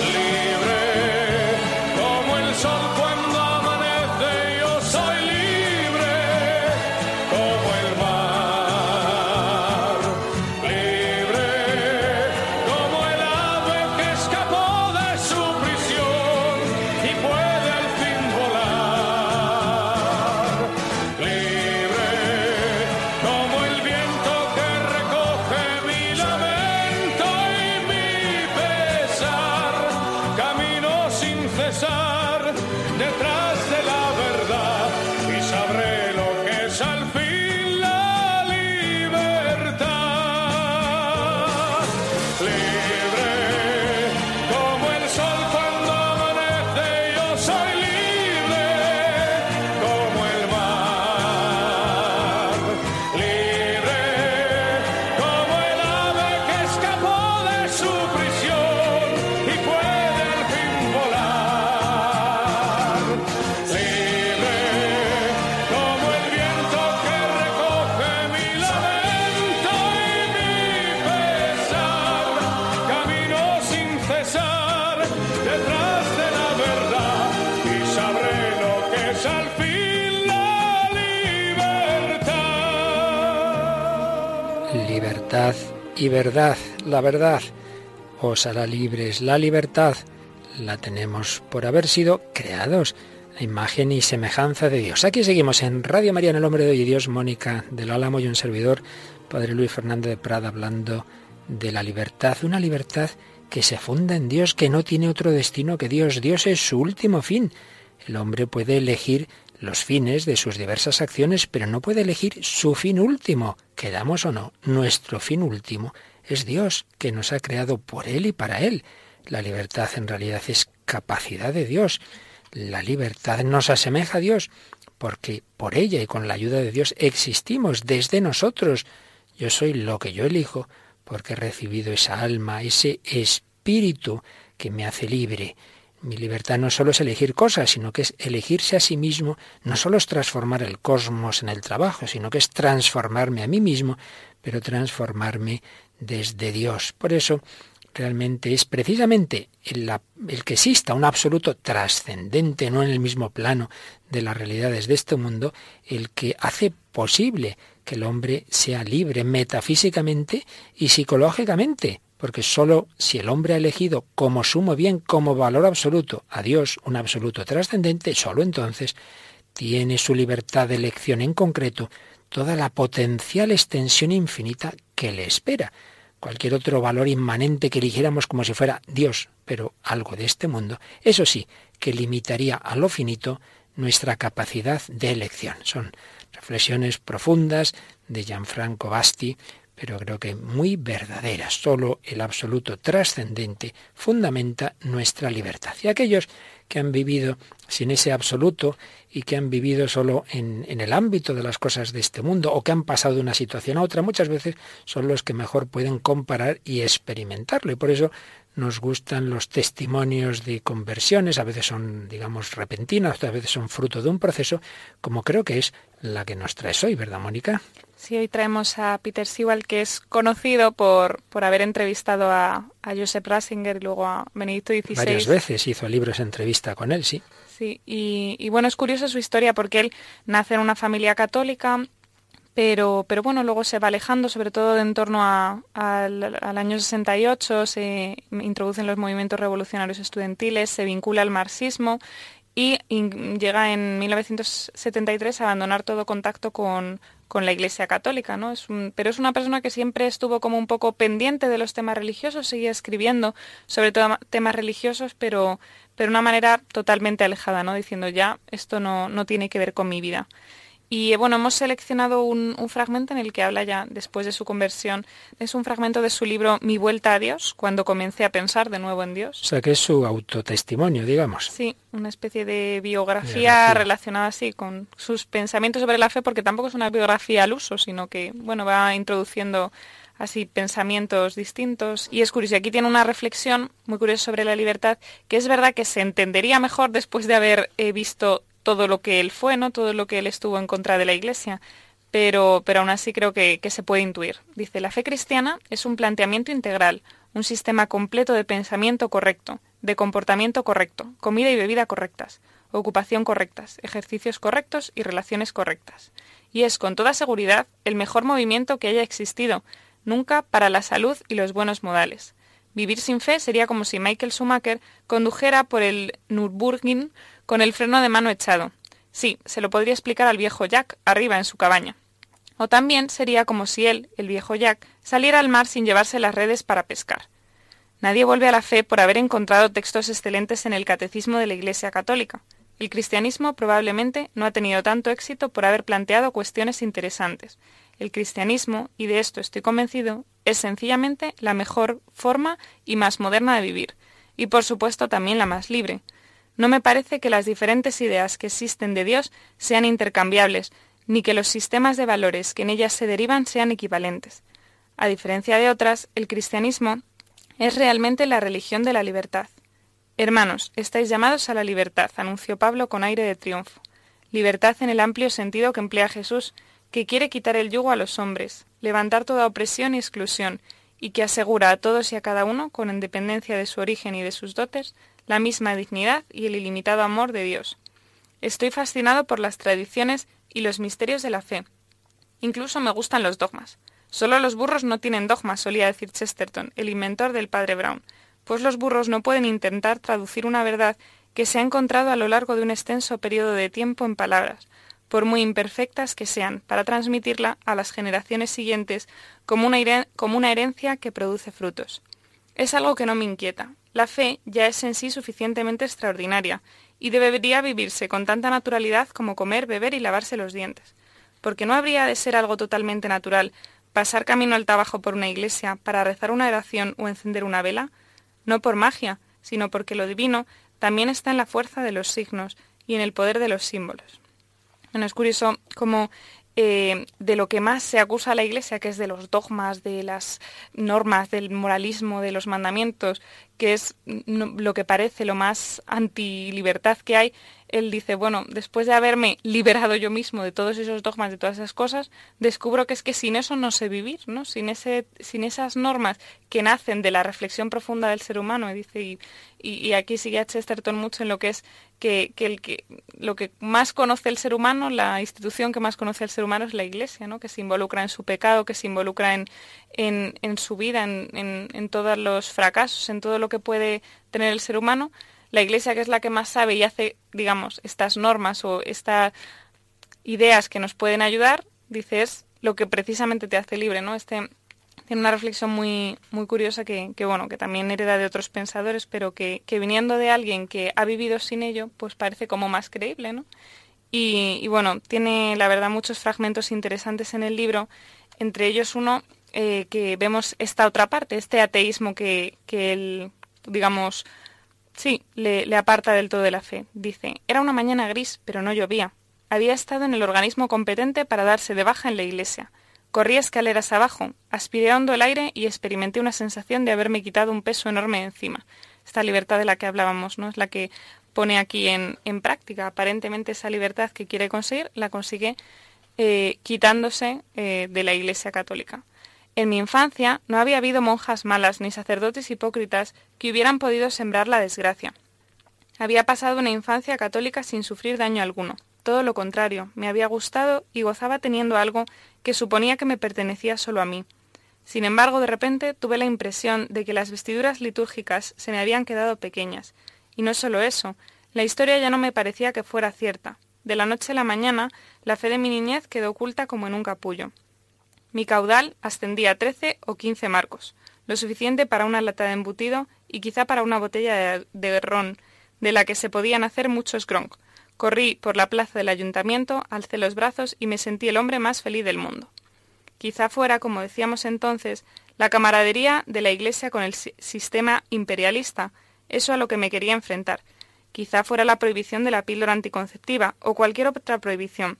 Libre y verdad, la verdad os hará libres. La libertad la tenemos por haber sido creados a imagen y semejanza de Dios. Aquí seguimos en Radio María en el Hombre de Hoy Dios, Mónica del Álamo y un servidor, Padre Luis Fernando de Prada, hablando de la libertad, una libertad que se funda en Dios, que no tiene otro destino que Dios. Dios es su último fin. El hombre puede elegir los fines de sus diversas acciones, pero no puede elegir su fin último, queramos o no. Nuestro fin último es Dios, que nos ha creado por Él y para Él. La libertad en realidad es capacidad de Dios. La libertad nos asemeja a Dios, porque por ella y con la ayuda de Dios existimos desde nosotros. Yo soy lo que yo elijo, porque he recibido esa alma, ese espíritu que me hace libre. Mi libertad no solo es elegir cosas, sino que es elegirse a sí mismo, no solo es transformar el cosmos en el trabajo, sino que es transformarme a mí mismo, pero transformarme desde Dios. Por eso, realmente es precisamente el, el, que exista un absoluto trascendente, no en el mismo plano de las realidades de este mundo, el que hace posible que el hombre sea libre metafísicamente y psicológicamente, porque sólo si el hombre ha elegido como sumo bien, como valor absoluto a Dios, un absoluto trascendente, sólo entonces tiene su libertad de elección en concreto toda la potencial extensión infinita que le espera. Cualquier otro valor inmanente que eligiéramos como si fuera Dios, pero algo de este mundo, eso sí, que limitaría a lo finito nuestra capacidad de elección. Son reflexiones profundas de Gianfranco Basti, pero creo que muy verdaderas. Solo el absoluto trascendente fundamenta nuestra libertad. Y aquellos que han vivido sin ese absoluto y que han vivido solo en, en, el ámbito de las cosas de este mundo o que han pasado de una situación a otra, muchas veces son los que mejor pueden comparar y experimentarlo. Y por eso nos gustan los testimonios de conversiones, a veces son, digamos, repentinas, otras veces son fruto de un proceso, como creo que es la que nos traes hoy, ¿verdad, Mónica? Sí, hoy traemos a Peter Sewell, que es conocido por, por haber entrevistado a, a Joseph Ratzinger y luego a Benedicto XVI. Varias veces hizo libros entrevista con él, sí. Sí, y, y bueno, es curiosa su historia porque él nace en una familia católica, pero, pero bueno, luego se va alejando, sobre todo en torno a, a, al año 68, se introducen los movimientos revolucionarios estudiantiles, se vincula al marxismo y llega en 1973 a abandonar todo contacto con, con la Iglesia Católica, ¿no? Es pero es una persona que siempre estuvo como un poco pendiente de los temas religiosos, seguía escribiendo sobre todo temas religiosos, pero, pero de una manera totalmente alejada, ¿no? Diciendo ya, esto no, no tiene que ver con mi vida. Y bueno, hemos seleccionado un, un, fragmento en el que habla ya después de su conversión. Es un fragmento de su libro Mi vuelta a Dios, cuando comencé a pensar de nuevo en Dios. O sea que es su autotestimonio, digamos. Sí, una especie de biografía, biografía. relacionada así con sus pensamientos sobre la fe, porque tampoco es una biografía al uso, sino que bueno va introduciendo así pensamientos distintos. Y es curioso, aquí tiene una reflexión muy curiosa sobre la libertad, que es verdad que se entendería mejor después de haber eh, visto todo lo que él fue, ¿no? Todo lo que él estuvo en contra de la Iglesia. Pero, pero aún así creo que, que se puede intuir. Dice, la fe cristiana es un planteamiento integral, un sistema completo de pensamiento correcto, de comportamiento correcto, comida y bebida correctas, ocupación correctas, ejercicios correctos y relaciones correctas. Y es, con toda seguridad, el mejor movimiento que haya existido, nunca para la salud y los buenos modales. Vivir sin fe sería como si Michael Schumacher condujera por el Nürburgring con el freno de mano echado. Sí, se lo podría explicar al viejo Jack arriba en su cabaña. O también sería como si él, el viejo Jack, saliera al mar sin llevarse las redes para pescar. Nadie vuelve a la fe por haber encontrado textos excelentes en el catecismo de la Iglesia católica. El cristianismo probablemente no ha tenido tanto éxito por haber planteado cuestiones interesantes. El cristianismo, y de esto estoy convencido, es sencillamente la mejor forma y más moderna de vivir, y por supuesto también la más libre. No me parece que las diferentes ideas que existen de Dios sean intercambiables, ni que los sistemas de valores que en ellas se derivan sean equivalentes. A diferencia de otras, el cristianismo es realmente la religión de la libertad. Hermanos, estáis llamados a la libertad, anunció Pablo con aire de triunfo. Libertad en el amplio sentido que emplea Jesús, que quiere quitar el yugo a los hombres, levantar toda opresión y exclusión, y que asegura a todos y a cada uno, con independencia de su origen y de sus dotes, la misma dignidad y el ilimitado amor de Dios. Estoy fascinado por las tradiciones y los misterios de la fe. Incluso me gustan los dogmas. Solo los burros no tienen dogmas, solía decir Chesterton, el inventor del padre Brown, pues los burros no pueden intentar traducir una verdad que se ha encontrado a lo largo de un extenso periodo de tiempo en palabras, por muy imperfectas que sean, para transmitirla a las generaciones siguientes como una, como una herencia que produce frutos. Es algo que no me inquieta, la fe ya es en sí suficientemente extraordinaria, y debería vivirse con tanta naturalidad como comer, beber y lavarse los dientes. Porque no habría de ser algo totalmente natural pasar camino al trabajo por una iglesia para rezar una oración o encender una vela, no por magia, sino porque lo divino también está en la fuerza de los signos y en el poder de los símbolos. Bueno, es curioso cómo eh, de lo que más se acusa a la Iglesia, que es de los dogmas, de las normas, del moralismo, de los mandamientos, que es lo que parece lo más anti-libertad que hay, él dice, bueno, después de haberme liberado yo mismo de todos esos dogmas, de todas esas cosas, descubro que es que sin eso no sé vivir, ¿no? Sin, ese, sin esas normas que nacen de la reflexión profunda del ser humano, y dice, y, y, aquí sigue a Chesterton mucho en lo que es que, que, el que lo que más conoce el ser humano, la institución que más conoce el ser humano es la Iglesia, ¿no? que se involucra en su pecado, que se involucra en, en, su vida, en, en todos los fracasos, en todo lo que puede tener el ser humano, la Iglesia, que es la que más sabe y hace, digamos, estas normas o estas ideas que nos pueden ayudar, dice, es lo que precisamente te hace libre, ¿no? Este tiene una reflexión muy, muy curiosa que, que, bueno, que también hereda de otros pensadores, pero que, que, viniendo de alguien que ha vivido sin ello, pues parece como más creíble, ¿no? Y, bueno, tiene la verdad muchos fragmentos interesantes en el libro, entre ellos uno eh, que vemos esta otra parte, este ateísmo que, que él, digamos, Sí, le, aparta del todo de la fe. Dice, era una mañana gris, pero no llovía. Había estado en el organismo competente para darse de baja en la iglesia. Corrí escaleras abajo, aspiré hondo el aire y experimenté una sensación de haberme quitado un peso enorme encima. Esta libertad de la que hablábamos, ¿no? Es la que pone aquí en, en práctica. Aparentemente esa libertad que quiere conseguir la consigue eh, quitándose eh, de la Iglesia católica. En mi infancia no había habido monjas malas ni sacerdotes hipócritas que hubieran podido sembrar la desgracia. Había pasado una infancia católica sin sufrir daño alguno. Todo lo contrario, me había gustado y gozaba teniendo algo que suponía que me pertenecía solo a mí. Sin embargo, de repente tuve la impresión de que las vestiduras litúrgicas se me habían quedado pequeñas. Y no solo eso, la historia ya no me parecía que fuera cierta. De la noche a la mañana, la fe de mi niñez quedó oculta como en un capullo. Mi caudal ascendía a trece o quince marcos, lo suficiente para una lata de embutido y quizá para una botella de, ron, de la que se podían hacer muchos gronk, Corrí por la plaza del ayuntamiento, alcé los brazos y me sentí el hombre más feliz del mundo. Quizá fuera, como decíamos entonces, la camaradería de la Iglesia con el sistema imperialista, eso a lo que me quería enfrentar. Quizá fuera la prohibición de la píldora anticonceptiva o cualquier otra prohibición.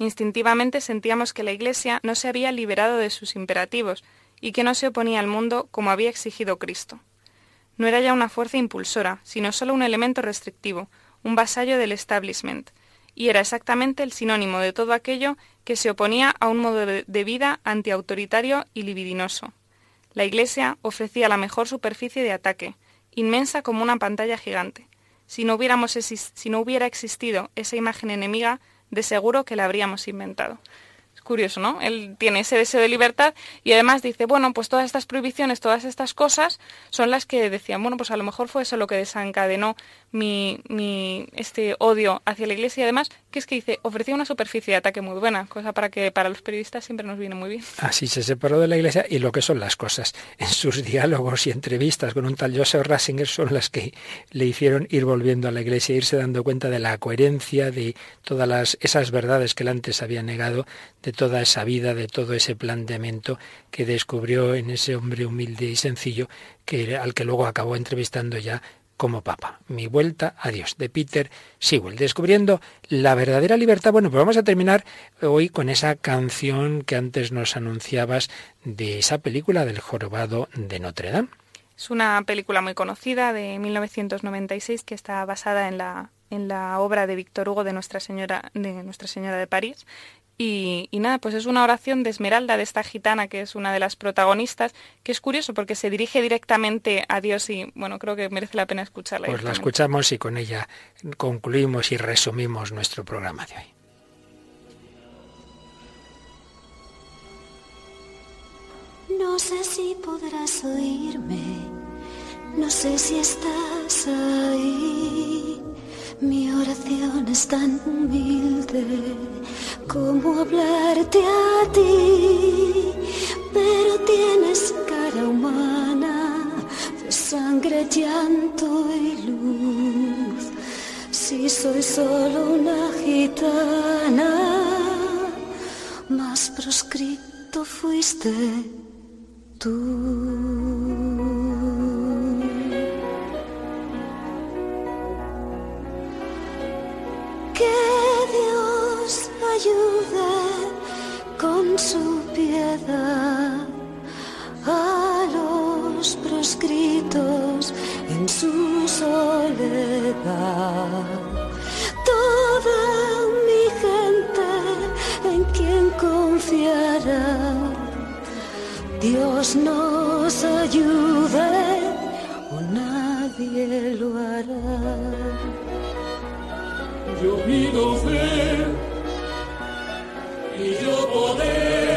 Instintivamente sentíamos que la Iglesia no se había liberado de sus imperativos y que no se oponía al mundo como había exigido Cristo. No era ya una fuerza impulsora, sino solo un elemento restrictivo, un vasallo del establishment, y era exactamente el sinónimo de todo aquello que se oponía a un modo de vida antiautoritario y libidinoso. La Iglesia ofrecía la mejor superficie de ataque, inmensa como una pantalla gigante. Si no, hubiéramos si no hubiera existido esa imagen enemiga, de seguro que la habríamos inventado curioso, ¿no? Él tiene ese deseo de libertad y además dice, bueno, pues todas estas prohibiciones, todas estas cosas son las que decían, bueno, pues a lo mejor fue eso lo que desencadenó mi, mi este odio hacia la iglesia y además, que es que dice, ofrecía una superficie de ataque muy buena, cosa para que para los periodistas siempre nos viene muy bien. Así se separó de la iglesia y lo que son las cosas. En sus diálogos y entrevistas con un tal Joseph Ratzinger son las que le hicieron ir volviendo a la iglesia, irse dando cuenta de la coherencia de todas esas verdades que él antes había negado, de toda esa vida, de todo ese planteamiento que descubrió en ese hombre humilde y sencillo que, al que luego acabó entrevistando ya como papa. Mi vuelta a Dios, de Peter Sewell, descubriendo la verdadera libertad. Bueno, pues vamos a terminar hoy con esa canción que antes nos anunciabas de esa película del jorobado de Notre Dame. Es una película muy conocida de 1996 que está basada en la, en la obra de Víctor Hugo de Nuestra Señora de Nuestra Señora de París y, nada, pues es una oración de Esmeralda, de esta gitana que es una de las protagonistas, que es curioso porque se dirige directamente a Dios y bueno, creo que merece la pena escucharla. Pues la escuchamos y con ella concluimos y resumimos nuestro programa de hoy. No sé si podrás oírme, no sé si estás ahí mi oración es tan humilde como hablarte a ti, pero tienes cara humana de sangre, llanto y luz. Si soy solo una gitana, más proscrito fuiste tú. Ayuda con su piedad a los proscritos en su soledad. Toda mi gente en quien confiará, Dios nos ayude o nadie lo hará. Yo pido fe y yo poder.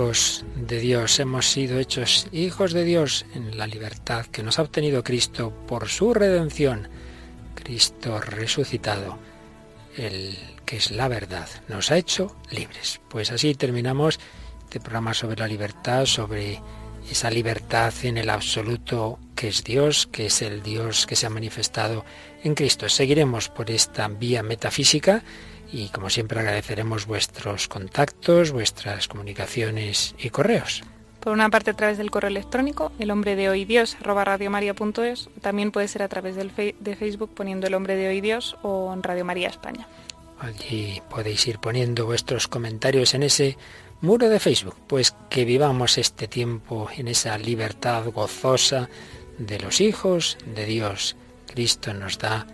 Hijos de Dios, hemos sido hechos hijos de Dios en la libertad que nos ha obtenido Cristo por su redención, Cristo resucitado, el que es la verdad, nos ha hecho libres. Pues así terminamos este programa sobre la libertad, sobre esa libertad en el absoluto que es Dios, que es el Dios que se ha manifestado en Cristo. Seguiremos por esta vía metafísica y como siempre agradeceremos vuestros contactos, vuestras comunicaciones y correos. Por una parte a través del correo electrónico, el hombre de hoy Dios, arroba radiomaria.es, también puede ser a través del de Facebook poniendo el hombre de hoy Dios o en Radio María España. Allí podéis ir poniendo vuestros comentarios en ese muro de Facebook, pues que vivamos este tiempo en esa libertad gozosa de los hijos de Dios. Cristo nos da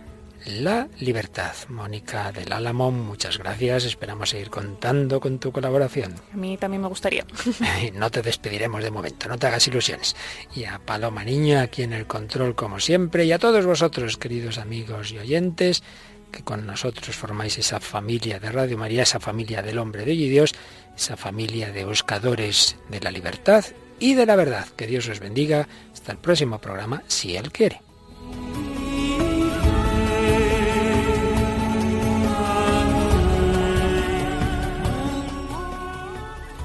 la libertad. Mónica del Álamo, muchas gracias. Esperamos seguir contando con tu colaboración. A mí también me gustaría. no te despediremos de momento, no te hagas ilusiones. Y a Paloma Niño, aquí en el control como siempre, y a todos vosotros, queridos amigos y oyentes, que con nosotros formáis esa familia de Radio María, esa familia del hombre de hoy y Dios, esa familia de buscadores de la libertad y de la verdad. Que Dios os bendiga. Hasta el próximo programa, si Él quiere.